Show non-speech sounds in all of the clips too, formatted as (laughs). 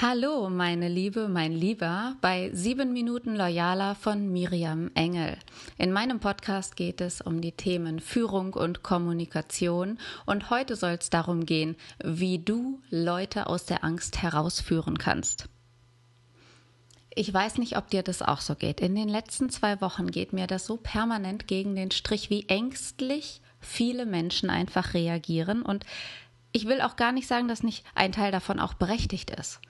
Hallo, meine Liebe, mein Lieber, bei 7 Minuten Loyaler von Miriam Engel. In meinem Podcast geht es um die Themen Führung und Kommunikation und heute soll es darum gehen, wie du Leute aus der Angst herausführen kannst. Ich weiß nicht, ob dir das auch so geht. In den letzten zwei Wochen geht mir das so permanent gegen den Strich, wie ängstlich viele Menschen einfach reagieren und ich will auch gar nicht sagen, dass nicht ein Teil davon auch berechtigt ist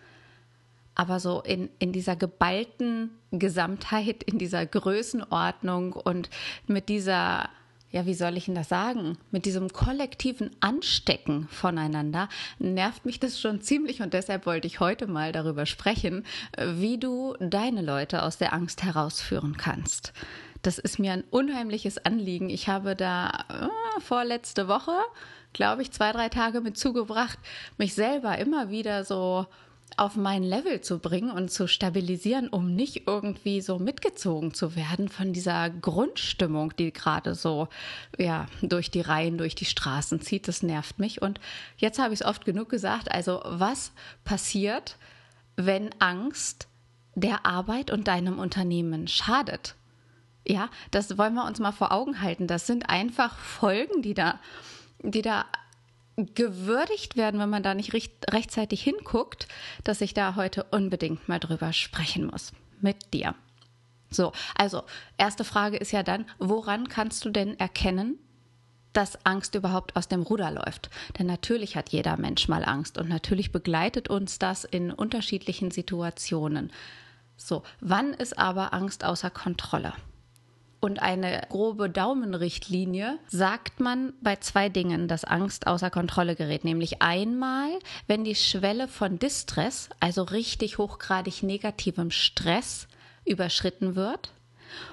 aber so in, in dieser geballten Gesamtheit, in dieser Größenordnung und mit dieser, ja, wie soll ich denn das sagen, mit diesem kollektiven Anstecken voneinander, nervt mich das schon ziemlich und deshalb wollte ich heute mal darüber sprechen, wie du deine Leute aus der Angst herausführen kannst. Das ist mir ein unheimliches Anliegen. Ich habe da äh, vorletzte Woche, glaube ich, zwei, drei Tage mit zugebracht, mich selber immer wieder so auf mein Level zu bringen und zu stabilisieren, um nicht irgendwie so mitgezogen zu werden von dieser Grundstimmung, die gerade so ja durch die Reihen, durch die Straßen zieht. Das nervt mich. Und jetzt habe ich es oft genug gesagt. Also was passiert, wenn Angst der Arbeit und deinem Unternehmen schadet? Ja, das wollen wir uns mal vor Augen halten. Das sind einfach Folgen, die da, die da gewürdigt werden, wenn man da nicht recht, rechtzeitig hinguckt, dass ich da heute unbedingt mal drüber sprechen muss mit dir. So, also erste Frage ist ja dann, woran kannst du denn erkennen, dass Angst überhaupt aus dem Ruder läuft? Denn natürlich hat jeder Mensch mal Angst und natürlich begleitet uns das in unterschiedlichen Situationen. So, wann ist aber Angst außer Kontrolle? Und eine grobe Daumenrichtlinie sagt man bei zwei Dingen, dass Angst außer Kontrolle gerät. Nämlich einmal, wenn die Schwelle von Distress, also richtig hochgradig negativem Stress, überschritten wird.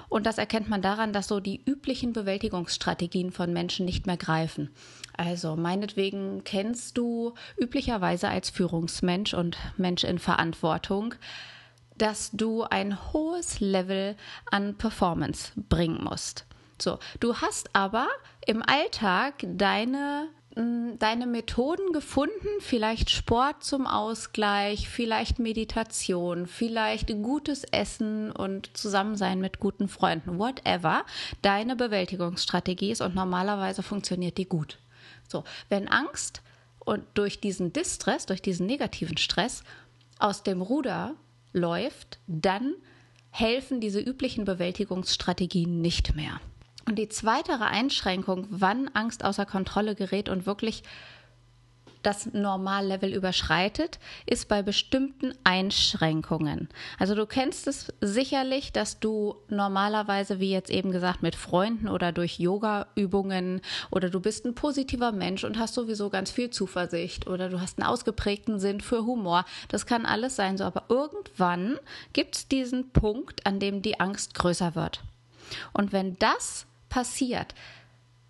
Und das erkennt man daran, dass so die üblichen Bewältigungsstrategien von Menschen nicht mehr greifen. Also meinetwegen kennst du üblicherweise als Führungsmensch und Mensch in Verantwortung dass du ein hohes Level an Performance bringen musst. So, du hast aber im Alltag deine mm, deine Methoden gefunden, vielleicht Sport zum Ausgleich, vielleicht Meditation, vielleicht gutes Essen und Zusammensein mit guten Freunden, whatever, deine Bewältigungsstrategie ist und normalerweise funktioniert die gut. So, wenn Angst und durch diesen Distress, durch diesen negativen Stress aus dem Ruder läuft, dann helfen diese üblichen Bewältigungsstrategien nicht mehr. Und die zweite Einschränkung, wann Angst außer Kontrolle gerät und wirklich das Normallevel überschreitet, ist bei bestimmten Einschränkungen. Also du kennst es sicherlich, dass du normalerweise, wie jetzt eben gesagt, mit Freunden oder durch Yoga-Übungen oder du bist ein positiver Mensch und hast sowieso ganz viel Zuversicht oder du hast einen ausgeprägten Sinn für Humor. Das kann alles sein, so aber irgendwann gibt es diesen Punkt, an dem die Angst größer wird. Und wenn das passiert,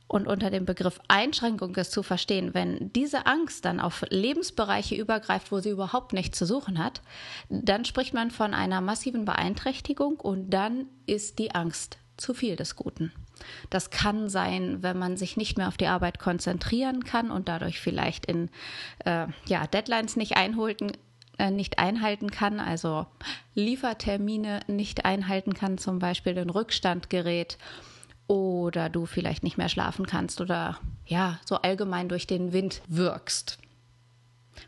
und unter dem Begriff Einschränkung ist zu verstehen, wenn diese Angst dann auf Lebensbereiche übergreift, wo sie überhaupt nichts zu suchen hat, dann spricht man von einer massiven Beeinträchtigung und dann ist die Angst zu viel des Guten. Das kann sein, wenn man sich nicht mehr auf die Arbeit konzentrieren kann und dadurch vielleicht in äh, ja, Deadlines nicht einholten, äh, nicht einhalten kann, also Liefertermine nicht einhalten kann, zum Beispiel den Rückstand gerät oder du vielleicht nicht mehr schlafen kannst oder ja, so allgemein durch den Wind wirkst.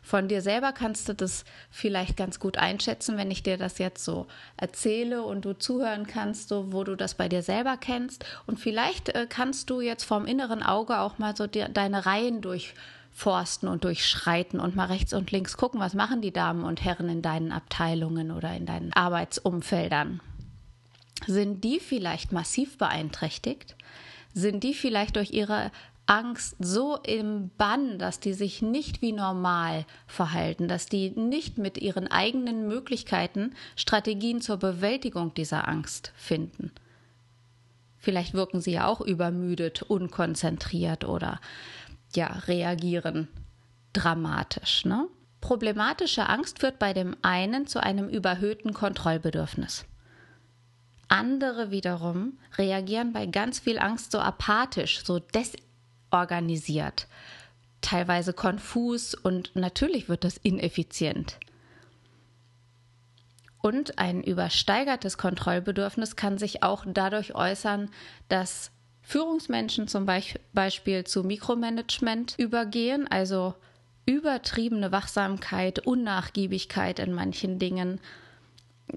Von dir selber kannst du das vielleicht ganz gut einschätzen, wenn ich dir das jetzt so erzähle und du zuhören kannst, so wo du das bei dir selber kennst. Und vielleicht äh, kannst du jetzt vom inneren Auge auch mal so die, deine Reihen durchforsten und durchschreiten und mal rechts und links gucken, was machen die Damen und Herren in deinen Abteilungen oder in deinen Arbeitsumfeldern. Sind die vielleicht massiv beeinträchtigt? Sind die vielleicht durch ihre Angst so im Bann, dass die sich nicht wie normal verhalten, dass die nicht mit ihren eigenen Möglichkeiten Strategien zur Bewältigung dieser Angst finden? Vielleicht wirken sie ja auch übermüdet, unkonzentriert oder ja, reagieren dramatisch. Ne? Problematische Angst führt bei dem einen zu einem überhöhten Kontrollbedürfnis. Andere wiederum reagieren bei ganz viel Angst so apathisch, so desorganisiert, teilweise konfus und natürlich wird das ineffizient. Und ein übersteigertes Kontrollbedürfnis kann sich auch dadurch äußern, dass Führungsmenschen zum Beispiel zu Mikromanagement übergehen, also übertriebene Wachsamkeit, Unnachgiebigkeit in manchen Dingen.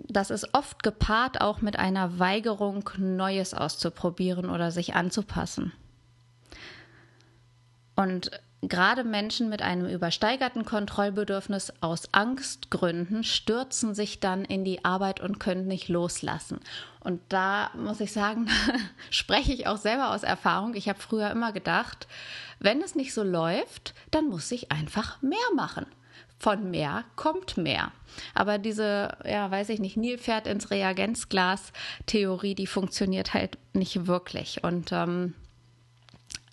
Das ist oft gepaart auch mit einer Weigerung, Neues auszuprobieren oder sich anzupassen. Und Gerade Menschen mit einem übersteigerten Kontrollbedürfnis aus Angstgründen stürzen sich dann in die Arbeit und können nicht loslassen. Und da muss ich sagen, (laughs) spreche ich auch selber aus Erfahrung. Ich habe früher immer gedacht, wenn es nicht so läuft, dann muss ich einfach mehr machen von mehr kommt mehr. Aber diese, ja, weiß ich nicht, Nilpferd ins Reagenzglas Theorie, die funktioniert halt nicht wirklich. Und ähm,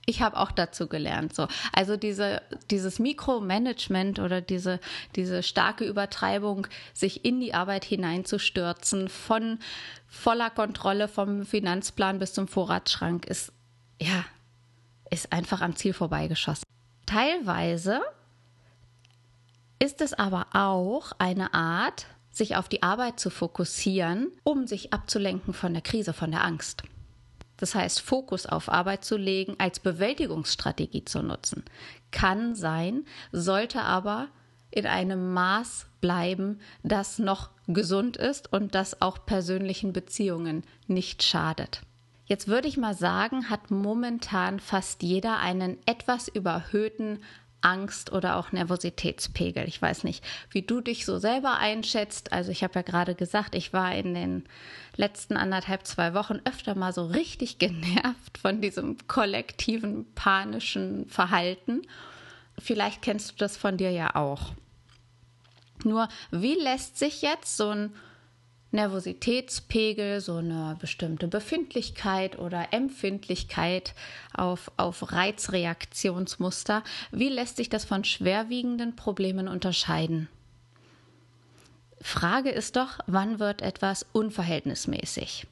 ich habe auch dazu gelernt. So. Also diese, dieses Mikromanagement oder diese, diese starke Übertreibung, sich in die Arbeit hineinzustürzen, von voller Kontrolle vom Finanzplan bis zum Vorratsschrank, ist, ja, ist einfach am Ziel vorbeigeschossen. Teilweise ist es aber auch eine Art, sich auf die Arbeit zu fokussieren, um sich abzulenken von der Krise, von der Angst. Das heißt, Fokus auf Arbeit zu legen, als Bewältigungsstrategie zu nutzen. Kann sein, sollte aber in einem Maß bleiben, das noch gesund ist und das auch persönlichen Beziehungen nicht schadet. Jetzt würde ich mal sagen, hat momentan fast jeder einen etwas überhöhten Angst oder auch Nervositätspegel. Ich weiß nicht, wie du dich so selber einschätzt. Also ich habe ja gerade gesagt, ich war in den letzten anderthalb, zwei Wochen öfter mal so richtig genervt von diesem kollektiven panischen Verhalten. Vielleicht kennst du das von dir ja auch. Nur, wie lässt sich jetzt so ein Nervositätspegel, so eine bestimmte Befindlichkeit oder Empfindlichkeit auf, auf Reizreaktionsmuster, wie lässt sich das von schwerwiegenden Problemen unterscheiden? Frage ist doch, wann wird etwas unverhältnismäßig?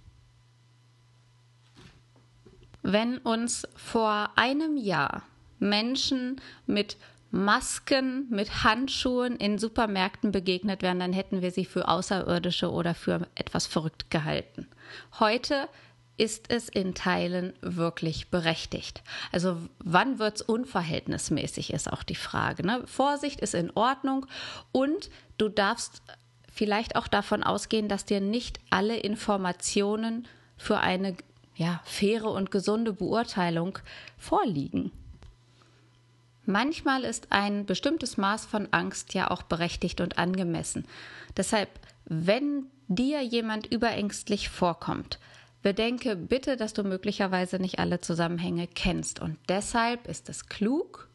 Wenn uns vor einem Jahr Menschen mit Masken mit Handschuhen in Supermärkten begegnet wären, dann hätten wir sie für Außerirdische oder für etwas verrückt gehalten. Heute ist es in Teilen wirklich berechtigt. Also wann wird es unverhältnismäßig, ist auch die Frage. Ne? Vorsicht ist in Ordnung und du darfst vielleicht auch davon ausgehen, dass dir nicht alle Informationen für eine ja, faire und gesunde Beurteilung vorliegen. Manchmal ist ein bestimmtes Maß von Angst ja auch berechtigt und angemessen. Deshalb, wenn dir jemand überängstlich vorkommt, bedenke bitte, dass du möglicherweise nicht alle Zusammenhänge kennst. Und deshalb ist es klug,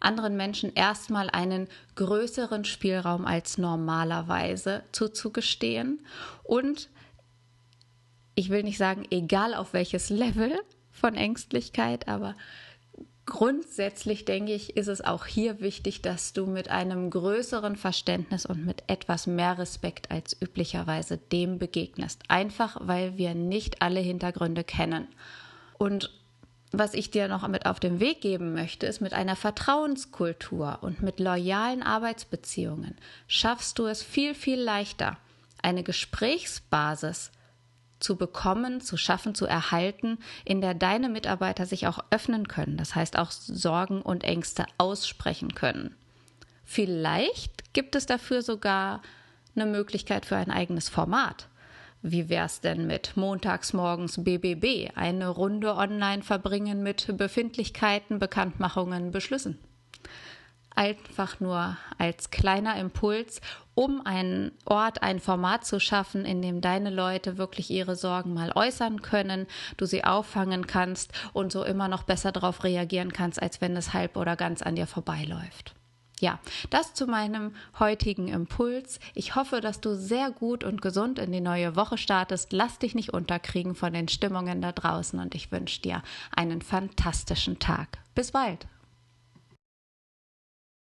anderen Menschen erstmal einen größeren Spielraum als normalerweise zuzugestehen. Und ich will nicht sagen, egal auf welches Level von Ängstlichkeit, aber Grundsätzlich denke ich, ist es auch hier wichtig, dass du mit einem größeren Verständnis und mit etwas mehr Respekt als üblicherweise dem begegnest. Einfach weil wir nicht alle Hintergründe kennen. Und was ich dir noch mit auf den Weg geben möchte, ist mit einer Vertrauenskultur und mit loyalen Arbeitsbeziehungen schaffst du es viel, viel leichter, eine Gesprächsbasis zu bekommen, zu schaffen, zu erhalten, in der deine Mitarbeiter sich auch öffnen können, das heißt auch Sorgen und Ängste aussprechen können. Vielleicht gibt es dafür sogar eine Möglichkeit für ein eigenes Format. Wie wär's denn mit montags morgens BBB, eine Runde online verbringen mit Befindlichkeiten, Bekanntmachungen, Beschlüssen? Einfach nur als kleiner Impuls, um einen Ort, ein Format zu schaffen, in dem deine Leute wirklich ihre Sorgen mal äußern können, du sie auffangen kannst und so immer noch besser darauf reagieren kannst, als wenn es halb oder ganz an dir vorbeiläuft. Ja, das zu meinem heutigen Impuls. Ich hoffe, dass du sehr gut und gesund in die neue Woche startest. Lass dich nicht unterkriegen von den Stimmungen da draußen und ich wünsche dir einen fantastischen Tag. Bis bald.